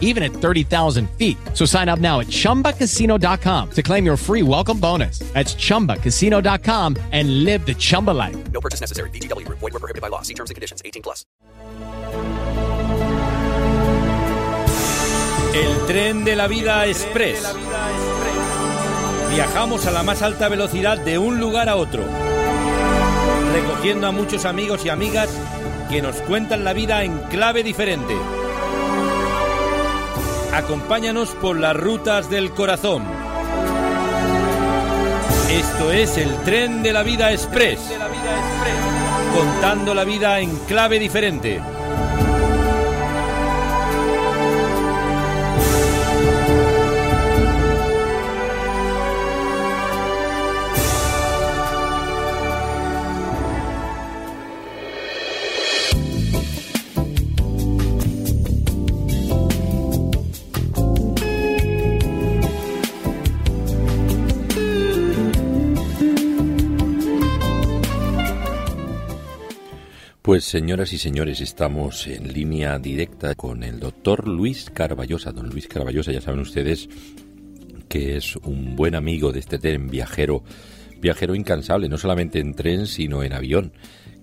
even at 30,000 feet. So sign up now at chumbacasino.com to claim your free welcome bonus. That's chumbacasino.com and live the Chumba life. No purchase necessary. VGW Group. Void were prohibited by law. See terms and conditions. 18 plus. El tren de la vida express. Viajamos a la más alta velocidad de un lugar a otro, recogiendo a muchos amigos y amigas que nos cuentan la vida en clave diferente. Acompáñanos por las rutas del corazón. Esto es el tren de la vida express, contando la vida en clave diferente. Pues señoras y señores, estamos en línea directa con el doctor Luis Carballosa. Don Luis Carballosa, ya saben ustedes que es un buen amigo de este tren viajero, viajero incansable, no solamente en tren, sino en avión,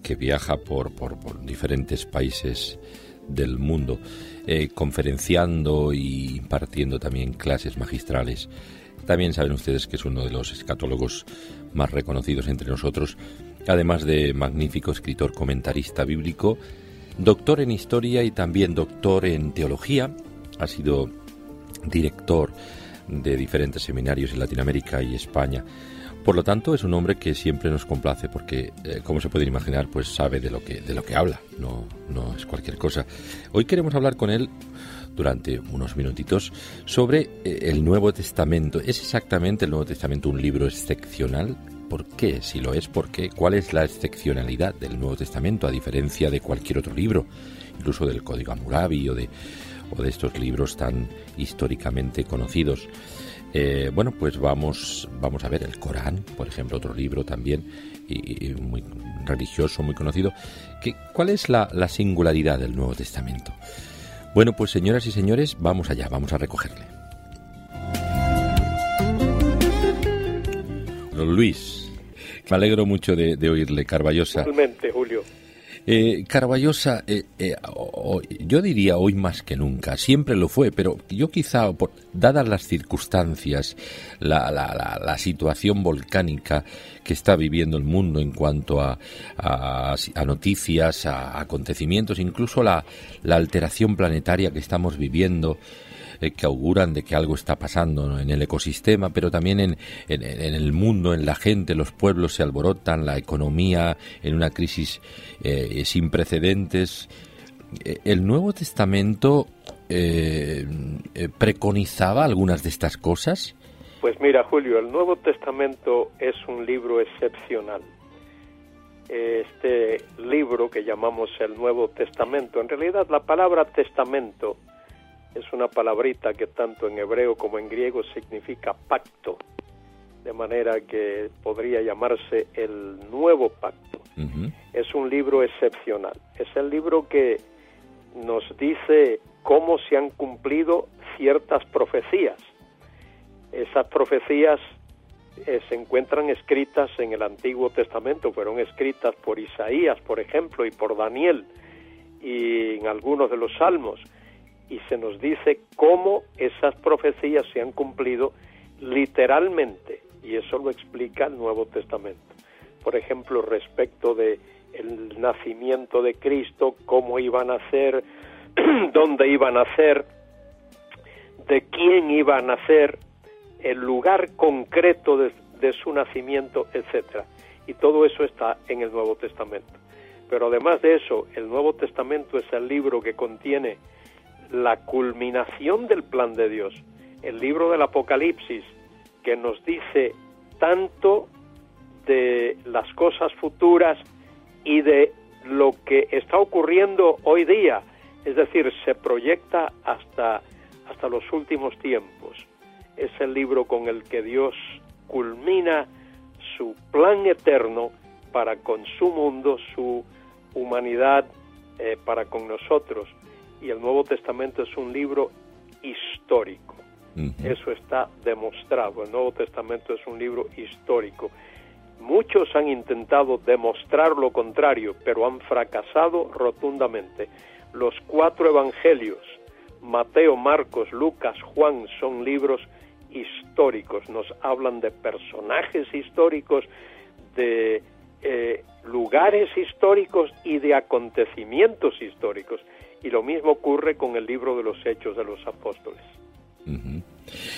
que viaja por, por, diferentes países del mundo, eh, conferenciando y impartiendo también clases magistrales. También saben ustedes que es uno de los escatólogos más reconocidos entre nosotros además de magnífico escritor comentarista bíblico, doctor en historia y también doctor en teología. Ha sido director de diferentes seminarios en Latinoamérica y España. Por lo tanto, es un hombre que siempre nos complace porque, eh, como se pueden imaginar, pues sabe de lo que de lo que habla, no no es cualquier cosa. Hoy queremos hablar con él durante unos minutitos sobre eh, el Nuevo Testamento. ¿Es exactamente el Nuevo Testamento un libro excepcional por qué, si lo es, por qué, cuál es la excepcionalidad del Nuevo Testamento a diferencia de cualquier otro libro, incluso del Código Hammurabi o de, o de estos libros tan históricamente conocidos. Eh, bueno, pues vamos, vamos a ver el Corán, por ejemplo, otro libro también y, muy religioso, muy conocido. Que, ¿Cuál es la, la singularidad del Nuevo Testamento? Bueno, pues señoras y señores, vamos allá, vamos a recogerle. Luis, me alegro mucho de, oírle, Carballosa. Igualmente, Julio. Eh, Carballosa, eh, eh, yo diría hoy más que nunca, siempre lo fue, pero yo quizá, por, dadas las circunstancias, la, la, la, situación volcánica que está viviendo el mundo en cuanto a, a, a noticias, a acontecimientos, incluso la, la alteración planetaria que estamos viviendo, eh, que auguran de que algo está pasando en el ecosistema, pero también en, en, el mundo, en la gente, los pueblos se alborotan, la economía en una crisis eh, sin precedentes. Eh, ¿El Nuevo Testamento preconizaba algunas de estas cosas? Pues mira, Julio, el Nuevo Testamento es un libro excepcional. Este libro que llamamos el Nuevo Testamento, en realidad la palabra testamento es una palabrita que tanto en hebreo como en griego significa pacto, de manera que podría llamarse el nuevo pacto. Es un libro excepcional, es el libro que nos dice cómo se han cumplido ciertas profecías. Esas profecías eh, se encuentran escritas en el Antiguo Testamento, fueron escritas por Isaías, por ejemplo, y por Daniel, y en algunos de los salmos y se nos dice cómo esas profecías se han cumplido literalmente y eso lo explica el Nuevo Testamento. Por ejemplo, respecto de el nacimiento de Cristo, cómo iba a nacer, dónde iba a nacer, de quién iba a nacer, el lugar concreto de, de su nacimiento, etcétera. Y todo eso está en el Nuevo Testamento. Pero además de eso, el Nuevo Testamento es el libro que contiene la culminación del plan de Dios. El libro del Apocalipsis, que nos dice tanto de las cosas futuras y de lo que está ocurriendo hoy día, es decir, se proyecta hasta, hasta los últimos tiempos. Es el libro con el que Dios culmina su plan eterno para con su mundo, su humanidad eh, para con nosotros. Y el Nuevo Testamento es un libro histórico. Eso está demostrado. El Nuevo Testamento es un libro histórico. Muchos han intentado demostrar lo contrario, pero han fracasado rotundamente. Los cuatro evangelios, Mateo, Marcos, Lucas, Juan, son libros históricos. Nos hablan de personajes históricos, de eh, lugares históricos y de acontecimientos históricos. Y lo mismo ocurre con el libro de los Hechos de los Apóstoles.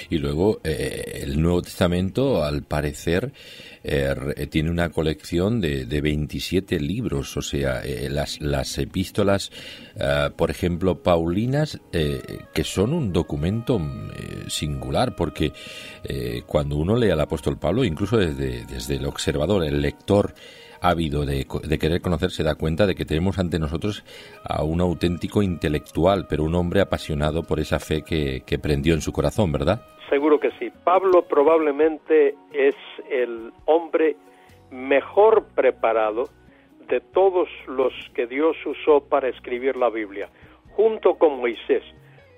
Y luego eh, el Nuevo Testamento, al parecer, eh, tiene una colección de, de 27 libros, o sea, eh, las, las epístolas, por ejemplo, paulinas, que son un documento singular, porque cuando uno lee al apóstol Pablo, incluso desde, desde el observador, el lector, ávido de, de, querer conocer se da cuenta de que tenemos ante nosotros a un auténtico intelectual, pero un hombre apasionado por esa fe que, prendió en su corazón, ¿verdad? Seguro que sí. Pablo probablemente es el hombre mejor preparado de todos los que Dios usó para escribir la Biblia, junto con Moisés.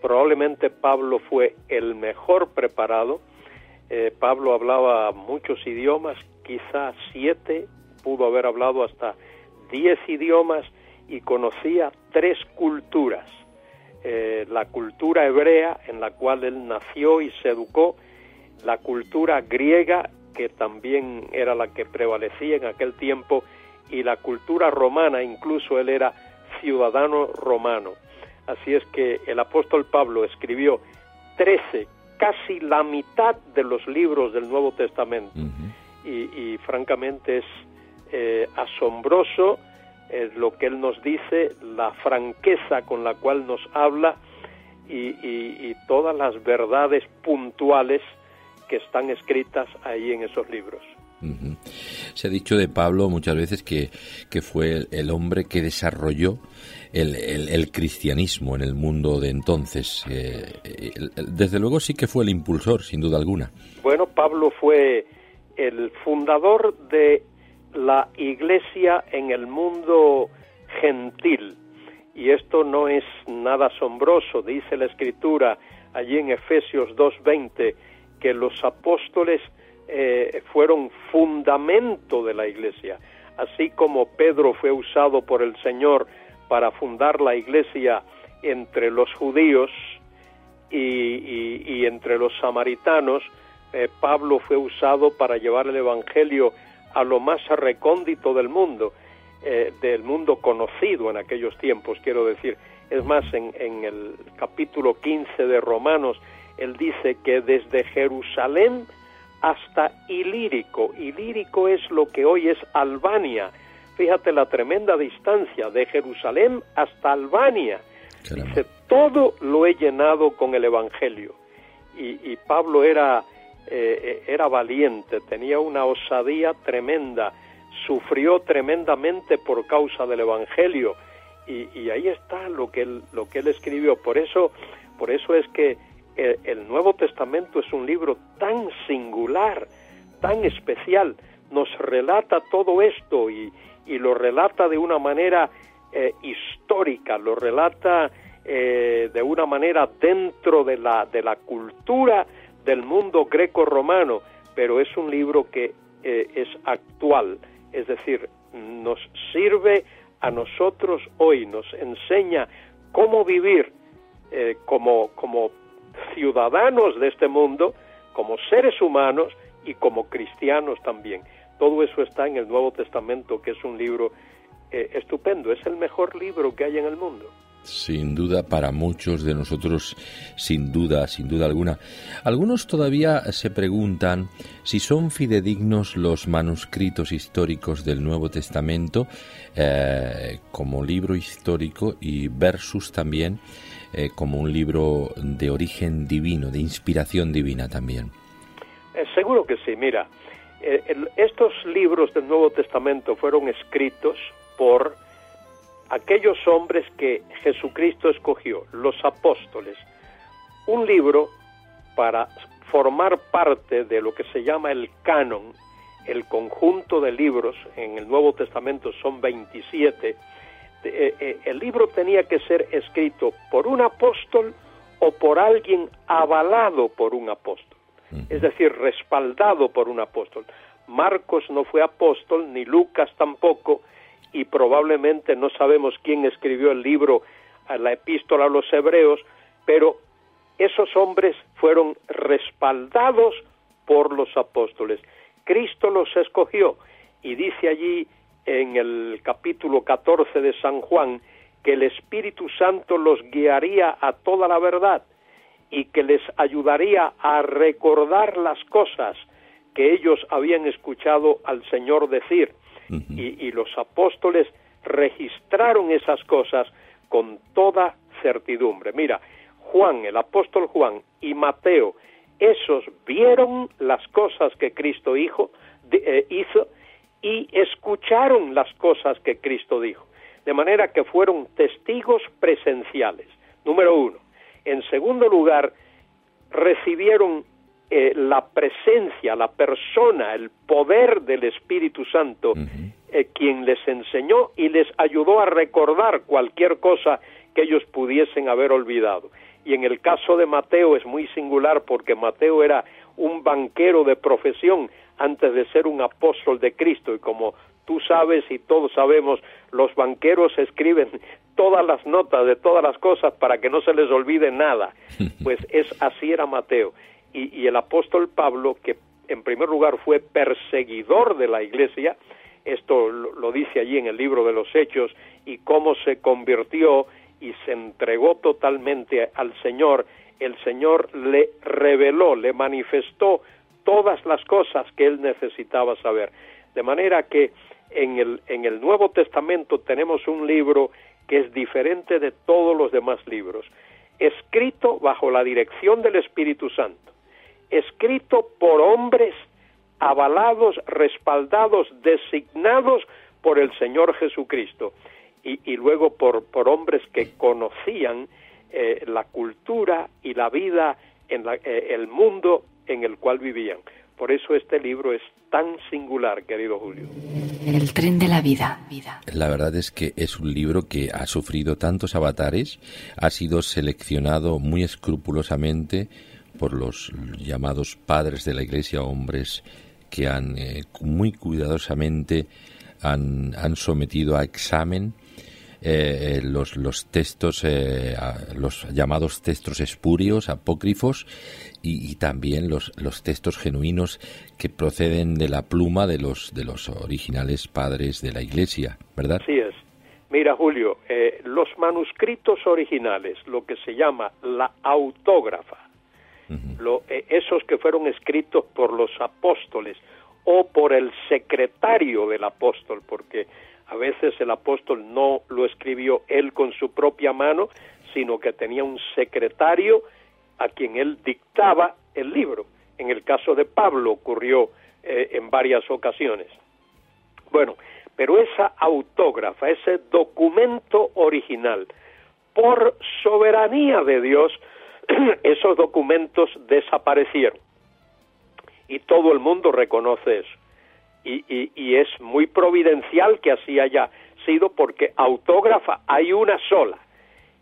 Probablemente Pablo fue el mejor preparado. Eh, Pablo hablaba muchos idiomas, quizás siete pudo haber hablado hasta diez idiomas y conocía tres culturas. Eh, la cultura hebrea en la cual él nació y se educó, la cultura griega que también era la que prevalecía en aquel tiempo y la cultura romana, incluso él era ciudadano romano. Así es que el apóstol Pablo escribió trece, casi la mitad de los libros del Nuevo Testamento. y, y, francamente es eh, asombroso lo que él nos dice, la franqueza con la cual nos habla y, todas las verdades puntuales que están escritas ahí en esos libros. Se ha dicho de Pablo muchas veces que, que fue el, hombre que desarrolló el, el, cristianismo en el mundo de entonces. Eh, desde luego sí que fue el impulsor, sin duda alguna. Bueno, Pablo fue el fundador de la iglesia en el mundo gentil. Y esto no es nada asombroso, dice la escritura allí en Efesios 2.20, que los apóstoles eh, fueron fundamento de la iglesia, así como Pedro fue usado por el Señor para fundar la iglesia entre los judíos y, entre los samaritanos, eh, Pablo fue usado para llevar el Evangelio a lo más recóndito del mundo, eh, del mundo conocido en aquellos tiempos, quiero decir. Es más, en, en el capítulo 15 de Romanos, él dice que desde Jerusalén hasta Ilírico, Ilírico es lo que hoy es Albania, fíjate la tremenda distancia de Jerusalén hasta Albania. Dice, todo lo he llenado con el Evangelio. Y, y Pablo era eh, eh, era valiente, tenía una osadía tremenda, sufrió tremendamente por causa del Evangelio y, ahí está lo que él, escribió. Por eso, por eso es que el, Nuevo Testamento es un libro tan singular, tan especial, nos relata todo esto y, y lo relata de una manera eh, histórica, lo relata de una manera dentro de la, de la cultura del mundo greco-romano, pero es un libro que eh, es actual, es decir, nos sirve a nosotros hoy, nos enseña cómo vivir eh, como, como ciudadanos de este mundo, como seres humanos y como cristianos también. Todo eso está en el Nuevo Testamento, que es un libro eh, estupendo, es el mejor libro que hay en el mundo. Sin duda, para muchos de nosotros, sin duda, sin duda alguna. Algunos todavía se preguntan si son fidedignos los manuscritos históricos del Nuevo Testamento eh, como libro histórico y versus también eh, como un libro de origen divino, de inspiración divina también. Eh, seguro que sí, mira, estos libros del Nuevo Testamento fueron escritos por aquellos hombres que Jesucristo escogió, los apóstoles, un libro para formar parte de lo que se llama el canon, el conjunto de libros, en el Nuevo Testamento son 27, eh, eh, el libro tenía que ser escrito por un apóstol o por alguien avalado por un apóstol, es decir, respaldado por un apóstol. Marcos no fue apóstol, ni Lucas tampoco, y probablemente no sabemos quién escribió el libro, la epístola a los hebreos, pero esos hombres fueron respaldados por los apóstoles. Cristo los escogió y dice allí en el capítulo 14 de San Juan que el Espíritu Santo los guiaría a toda la verdad y que les ayudaría a recordar las cosas que ellos habían escuchado al Señor decir. Y, los apóstoles registraron esas cosas con toda certidumbre. Mira, Juan, el apóstol Juan y Mateo, esos vieron las cosas que Cristo hizo, eh, hizo y escucharon las cosas que Cristo dijo. De manera que fueron testigos presenciales, número uno. En segundo lugar, recibieron eh, la presencia, la persona, el poder del Espíritu Santo, eh, quien les enseñó y les ayudó a recordar cualquier cosa que ellos pudiesen haber olvidado. Y en el caso de Mateo es muy singular porque Mateo era un banquero de profesión antes de ser un apóstol de Cristo y como tú sabes y todos sabemos, los banqueros escriben todas las notas de todas las cosas para que no se les olvide nada. Pues es así era Mateo. Y, el apóstol Pablo, que en primer lugar fue perseguidor de la iglesia, esto lo dice allí en el libro de los Hechos, y cómo se convirtió y se entregó totalmente al Señor, el Señor le reveló, le manifestó todas las cosas que él necesitaba saber. De manera que en el Nuevo Testamento tenemos un libro que es diferente de todos los demás libros, escrito bajo la dirección del Espíritu Santo, escrito por hombres avalados, respaldados, designados por el Señor Jesucristo y, luego por, por hombres que conocían eh, la cultura y la vida en eh, el mundo en el cual vivían. Por eso este libro es tan singular, querido Julio. El tren de la vida. vida. La verdad es que es un libro que ha sufrido tantos avatares, ha sido seleccionado muy escrupulosamente por los llamados padres de la Iglesia, hombres que han eh, muy cuidadosamente han, han sometido a examen eh, los, los textos, eh, los llamados textos espurios, apócrifos, y, también los, los textos genuinos que proceden de la pluma de los, de los originales padres de la Iglesia, ¿verdad? Así es. Mira, Julio, eh, los manuscritos originales, lo que se llama la autógrafa, esos que fueron escritos por los apóstoles o por el secretario del apóstol, porque a veces el apóstol no lo escribió él con su propia mano, sino que tenía un secretario a quien él dictaba el libro. En el caso de Pablo ocurrió eh, en varias ocasiones. Bueno, pero esa autógrafa, ese documento original, por soberanía de Dios, esos documentos desaparecieron. Y todo el mundo reconoce eso y, y, es muy providencial que así haya sido porque autógrafa hay una sola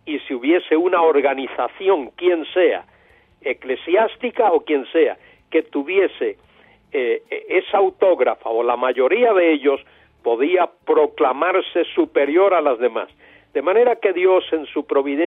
y si hubiese una organización, quien sea, eclesiástica o quien sea, que tuviese eh, esa autógrafa o la mayoría de ellos podía proclamarse superior a las demás. De manera que Dios en su providencia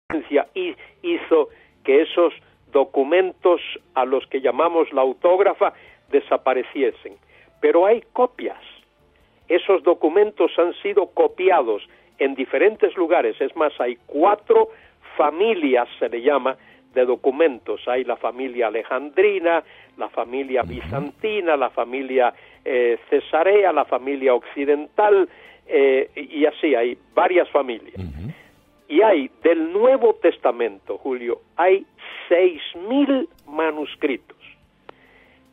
Que esos documentos a los que llamamos la autógrafa desapareciesen. Pero hay copias. Esos documentos han sido copiados en diferentes lugares. Es más, hay cuatro familias, se le llama, de documentos. Hay la familia alejandrina, la familia bizantina, la familia eh, cesarea, la familia occidental, eh, y así hay varias familias. Y hay del Nuevo Testamento, Julio, hay seis mil manuscritos.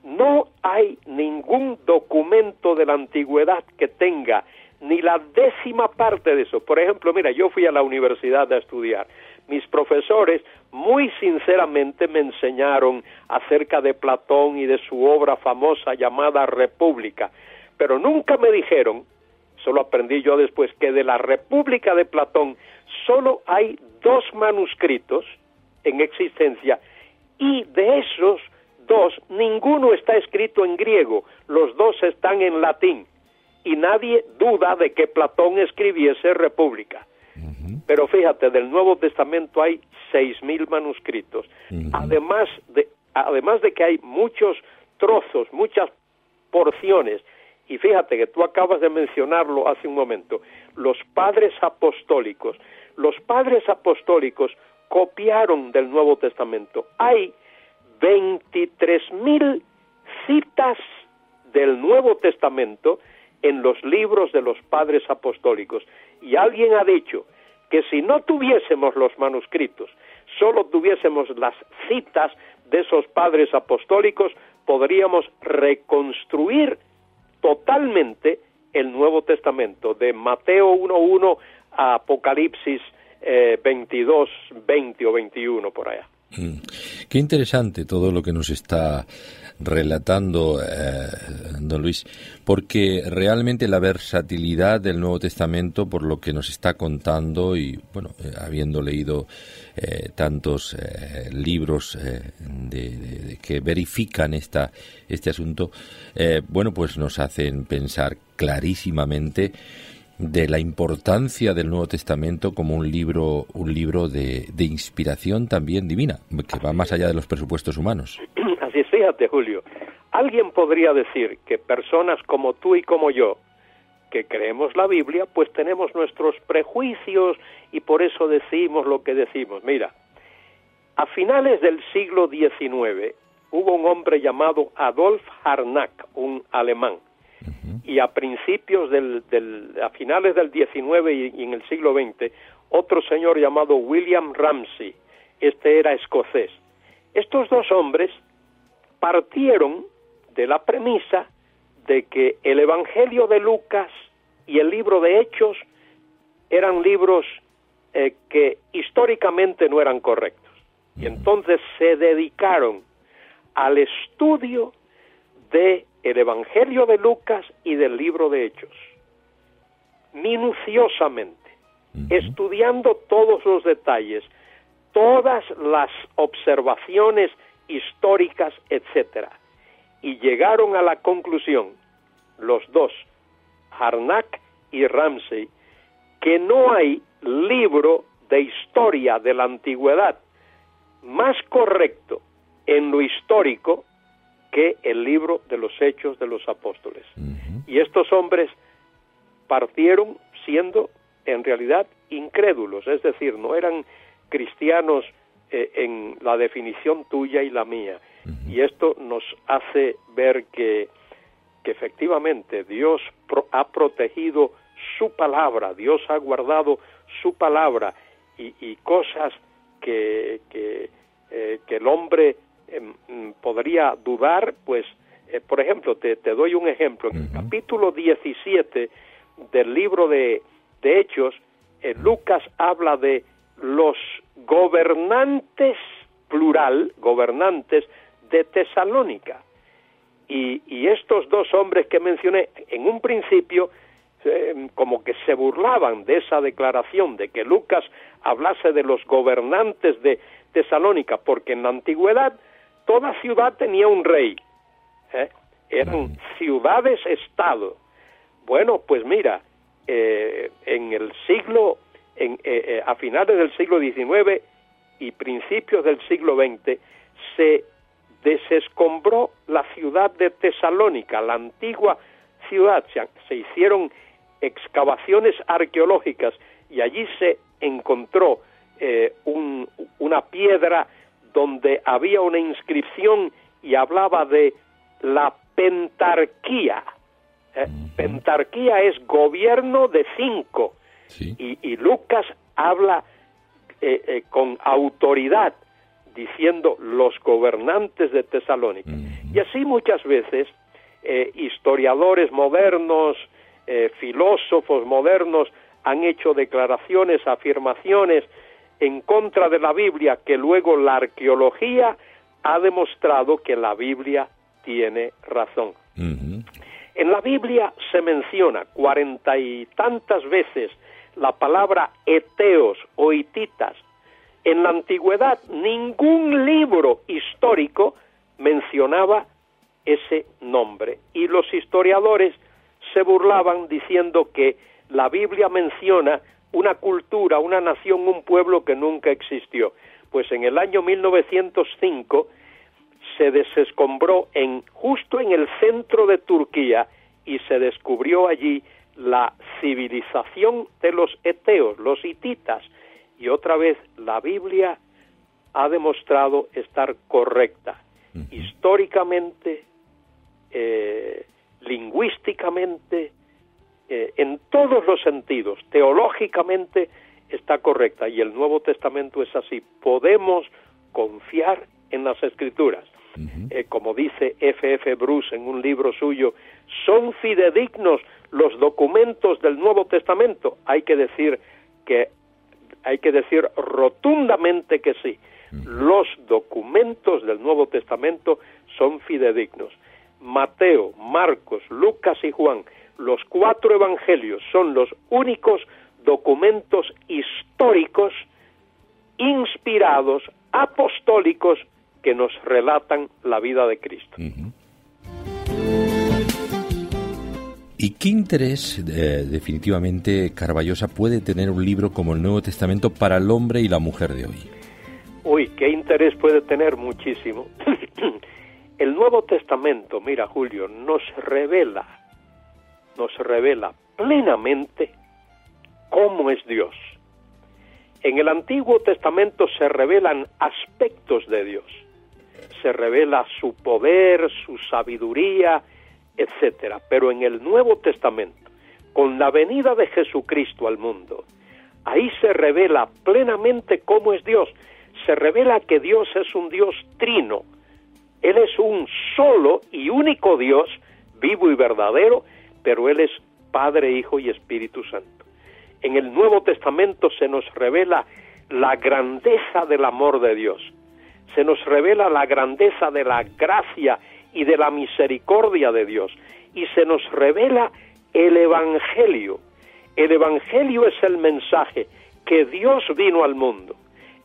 No hay ningún documento de la antigüedad que tenga ni la décima parte de eso. Por ejemplo, mira, yo fui a la universidad a estudiar. Mis profesores muy sinceramente me enseñaron acerca de Platón y de su obra famosa llamada República, pero nunca me dijeron, solo aprendí yo después, que de la República de Platón solo hay dos manuscritos en existencia y de esos dos ninguno está escrito en griego, los dos están en latín y nadie duda de que Platón escribiese República. Pero fíjate, del Nuevo Testamento hay seis mil manuscritos. Además de además de que hay muchos trozos, muchas porciones. Y fíjate que tú acabas de mencionarlo hace un momento, los padres apostólicos. Los padres apostólicos copiaron del Nuevo Testamento. Hay 23 mil citas del Nuevo Testamento en los libros de los padres apostólicos. Y alguien ha dicho que si no tuviésemos los manuscritos, solo tuviésemos las citas de esos padres apostólicos, podríamos reconstruir totalmente el Nuevo Testamento, de Mateo 1.1 a Apocalipsis eh, 22, 20 o 21 por allá. Mm. Qué interesante todo lo que nos está relatando eh, don Luis, porque realmente la versatilidad del Nuevo Testamento, por lo que nos está contando y bueno, eh, habiendo leído eh, tantos libros de, que verifican esta, este asunto, bueno, pues nos hacen pensar clarísimamente de la importancia del Nuevo Testamento como un libro, un libro de, de inspiración también divina, que va más allá de los presupuestos humanos. Así fíjate, Julio. Alguien podría decir que personas como tú y como yo, que creemos la Biblia, pues tenemos nuestros prejuicios y por eso decimos lo que decimos. Mira, a finales del siglo XIX hubo un hombre llamado Adolf Harnack, un alemán, y a principios del, a finales del XIX y, en el siglo XX, otro señor llamado William Ramsey, este era escocés. Estos dos hombres partieron de la premisa de que el Evangelio de Lucas y el libro de Hechos eran libros eh, que históricamente no eran correctos. Y entonces se dedicaron al estudio de el Evangelio de Lucas y del libro de Hechos, minuciosamente, estudiando todos los detalles, todas las observaciones históricas, etcétera, y llegaron a la conclusión, los dos, Harnack y Ramsey, que no hay libro de historia de la antigüedad más correcto en lo histórico que el libro de los hechos de los apóstoles. Y estos hombres partieron siendo en realidad incrédulos, es decir, no eran cristianos eh, en la definición tuya y la mía. Y esto nos hace ver que, que efectivamente Dios ha protegido su palabra, Dios ha guardado su palabra y, y cosas que, que, eh, que el hombre Em, mm, podría dudar, pues, eh, por ejemplo, te, te, doy un ejemplo. En el capítulo 17 del libro de, de Hechos, Lucas habla de los gobernantes, plural, gobernantes de Tesalónica. Y, y estos dos hombres que mencioné, en un principio, em, como que se burlaban de esa declaración de que Lucas hablase de los gobernantes de Tesalónica, porque en la antigüedad toda ciudad tenía un rey. ¿eh? Eran ciudades-estado. Bueno, pues mira, eh, en el siglo, en, eh, a finales del siglo XIX y principios del siglo XX, se desescombró la ciudad de Tesalónica, la antigua ciudad. Se, se hicieron excavaciones arqueológicas y allí se encontró eh, un- una piedra donde había una inscripción y hablaba de la pentarquía. Eh, pentarquía es gobierno de cinco Sí. y, y Lucas habla eh, eh, con autoridad diciendo los gobernantes de Tesalónica. Y así muchas veces eh, historiadores modernos, filósofos modernos han hecho declaraciones, afirmaciones en contra de la Biblia que luego la arqueología ha demostrado que la Biblia tiene razón. En la Biblia se menciona cuarenta y tantas veces la palabra eteos o hititas. En la antigüedad ningún libro histórico mencionaba ese nombre y los historiadores se burlaban diciendo que la Biblia menciona una cultura, una nación, un pueblo que nunca existió. Pues en el año 1905 se desescombró en justo en el centro de Turquía y se descubrió allí la civilización de los eteos, los hititas. Y otra vez la Biblia ha demostrado estar correcta históricamente, eh, lingüísticamente, eh, en todos los sentidos, teológicamente está correcta y el Nuevo Testamento es así. Podemos confiar en las Escrituras. Eh, como dice F. F. Bruce en un libro suyo, son fidedignos los documentos del Nuevo Testamento. Hay que decir que hay que decir rotundamente que sí. Los documentos del Nuevo Testamento son fidedignos. Mateo, Marcos, Lucas y Juan, los cuatro evangelios son los únicos documentos históricos inspirados, apostólicos, que nos relatan la vida de Cristo. ¿Y qué interés eh, definitivamente Carballosa puede tener un libro como el Nuevo Testamento para el hombre y la mujer de hoy? Uy, qué interés puede tener muchísimo. el Nuevo Testamento, mira Julio, nos revela, nos revela plenamente cómo es Dios. En el Antiguo Testamento se revelan aspectos de Dios. Se revela su poder, su sabiduría, etcétera. Pero en el Nuevo Testamento, con la venida de Jesucristo al mundo, ahí se revela plenamente cómo es Dios. Se revela que Dios es un Dios trino. Él es un solo y único Dios, vivo y verdadero, pero Él es Padre, Hijo y Espíritu Santo. En el Nuevo Testamento se nos revela la grandeza del amor de Dios. Se nos revela la grandeza de la gracia y de la misericordia de Dios. Y se nos revela el Evangelio. El Evangelio es el mensaje que Dios vino al mundo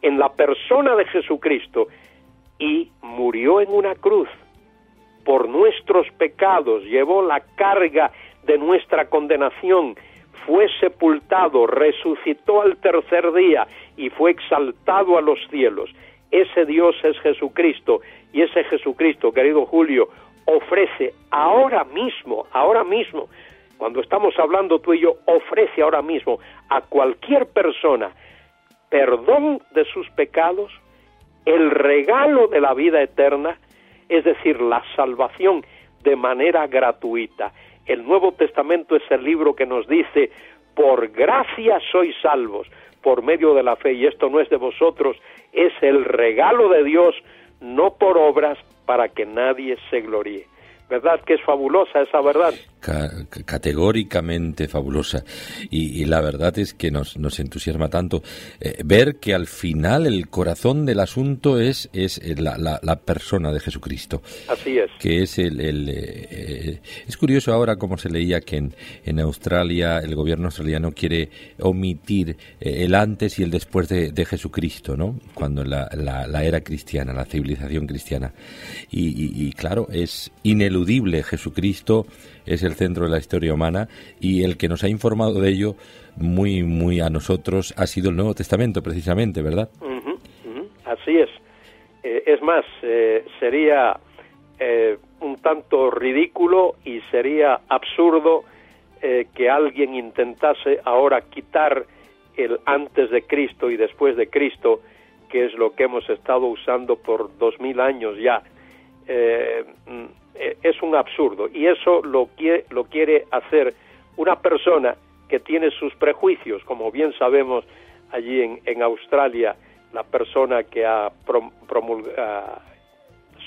en la persona de Jesucristo y murió en una cruz por nuestros pecados, llevó la carga de nuestra condenación, fue sepultado, resucitó al tercer día y fue exaltado a los cielos. Ese Dios es Jesucristo y ese Jesucristo, querido Julio, ofrece ahora mismo, ahora mismo, cuando estamos hablando tú y yo, ofrece ahora mismo a cualquier persona perdón de sus pecados, el regalo de la vida eterna, es decir, la salvación de manera gratuita. El Nuevo Testamento es el libro que nos dice, por gracia sois salvos, por medio de la fe, y esto no es de vosotros, es el regalo de Dios, no por obras, para que nadie se gloríe. ¿Verdad que es fabulosa esa verdad? Ca- categóricamente fabulosa. Y, y la verdad es que nos, nos entusiasma tanto eh, ver que al final el corazón del asunto es, es eh, la, la- la persona de Jesucristo. Así es. que es el, el, eh, es curioso ahora como se leía que en, en Australia el gobierno australiano quiere omitir el antes y el después de, de Jesucristo, ¿no? Cuando la, la, la era cristiana, la civilización cristiana. Y, y- y, claro, es ineludible Jesucristo es el centro de la historia humana y el que nos ha informado de ello muy muy a nosotros ha sido el Nuevo Testamento precisamente, ¿verdad? Así es. Eh, es más, eh, sería eh, un tanto ridículo y sería absurdo que alguien intentase ahora quitar el antes de Cristo y después de Cristo, que es lo que hemos estado usando por dos mil años ya. Eh, es un absurdo y eso lo quiere, lo quiere hacer una persona que tiene sus prejuicios, como bien sabemos allí en, en Australia, la persona que ha promulgado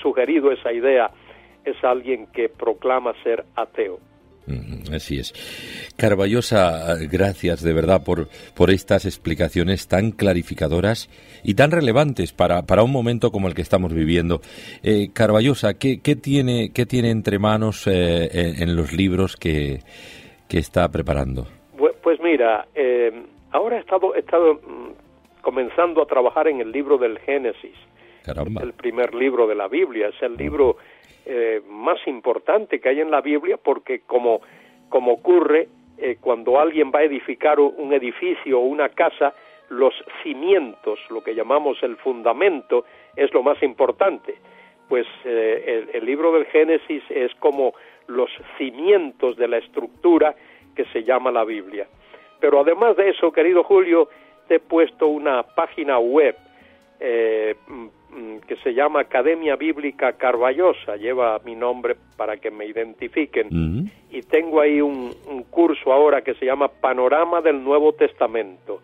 sugerido esa idea es alguien que proclama ser ateo. Así es. Carballosa, gracias de verdad por, por estas explicaciones tan clarificadoras y tan relevantes para, para un momento como el que estamos viviendo. Eh, Carballosa, ¿qué, ¿qué, tiene, ¿qué tiene entre manos eh, en, los libros que, que, está preparando? Pues mira, eh, ahora he estado, he estado mm, comenzando a trabajar en el libro del Génesis el primer libro de la Biblia, es el libro eh, más importante que hay en la Biblia porque como, como ocurre eh, cuando alguien va a edificar un edificio o una casa, los cimientos, lo que llamamos el fundamento, es lo más importante. Pues eh, el, libro del Génesis es como los cimientos de la estructura que se llama la Biblia. Pero además de eso, querido Julio, te he puesto una página web eh, que se llama Academia Bíblica Carballosa, lleva mi nombre para que me identifiquen, y tengo ahí un, curso ahora que se llama Panorama del Nuevo Testamento.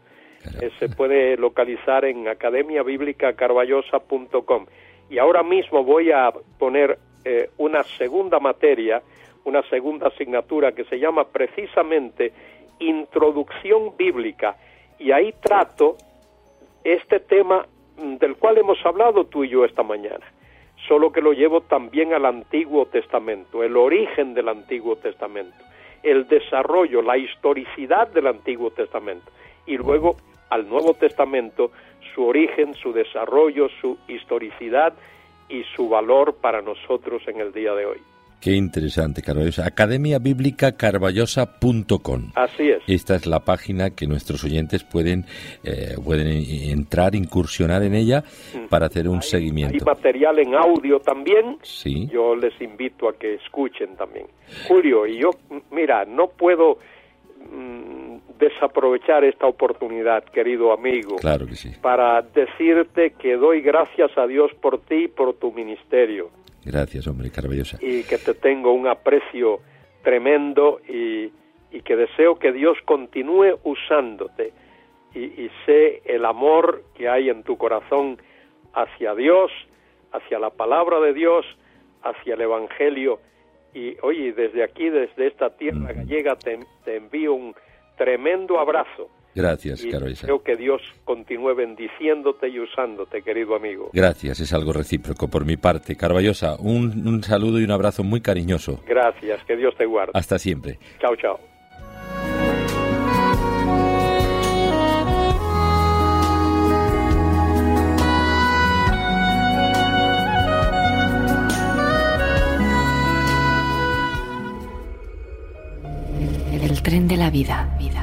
Eh, se puede localizar en academiabiblicacarballosa.com. Y ahora mismo voy a poner eh, una segunda materia, una segunda asignatura que se llama precisamente Introducción Bíblica. Y ahí trato este tema del cual hemos hablado tú y yo esta mañana, solo que lo llevo también al Antiguo Testamento, el origen del Antiguo Testamento, el desarrollo, la historicidad del Antiguo Testamento, y luego al Nuevo Testamento, su origen, su desarrollo, su historicidad y su valor para nosotros en el día de hoy. Qué interesante, Carballosa. academiabiblicacarballosa.com. Así es. Esta es la página que nuestros oyentes pueden, eh, pueden entrar, incursionar en ella mm. para hacer un seguimiento. Hay material en audio también. Sí. Yo les invito a que escuchen también. Julio, y yo, mira, no puedo mm, desaprovechar esta oportunidad, querido amigo. Claro que sí. Para decirte que doy gracias a Dios por ti y por tu ministerio Gracias, hombre, Carballosa. Y que te tengo un aprecio tremendo y, que deseo que Dios continúe usándote y, sé el amor que hay en tu corazón hacia Dios, hacia la palabra de Dios, hacia el Evangelio. Y oye, desde aquí, desde esta tierra gallega, te envío un tremendo abrazo Gracias, y Creo que Dios continúe bendiciéndote y usándote, querido amigo. Gracias, es algo recíproco por mi parte. Carballosa, un, un saludo y un abrazo muy cariñoso. Gracias, que Dios te guarde. Hasta siempre. Chao, chao. El tren de la vida, vida.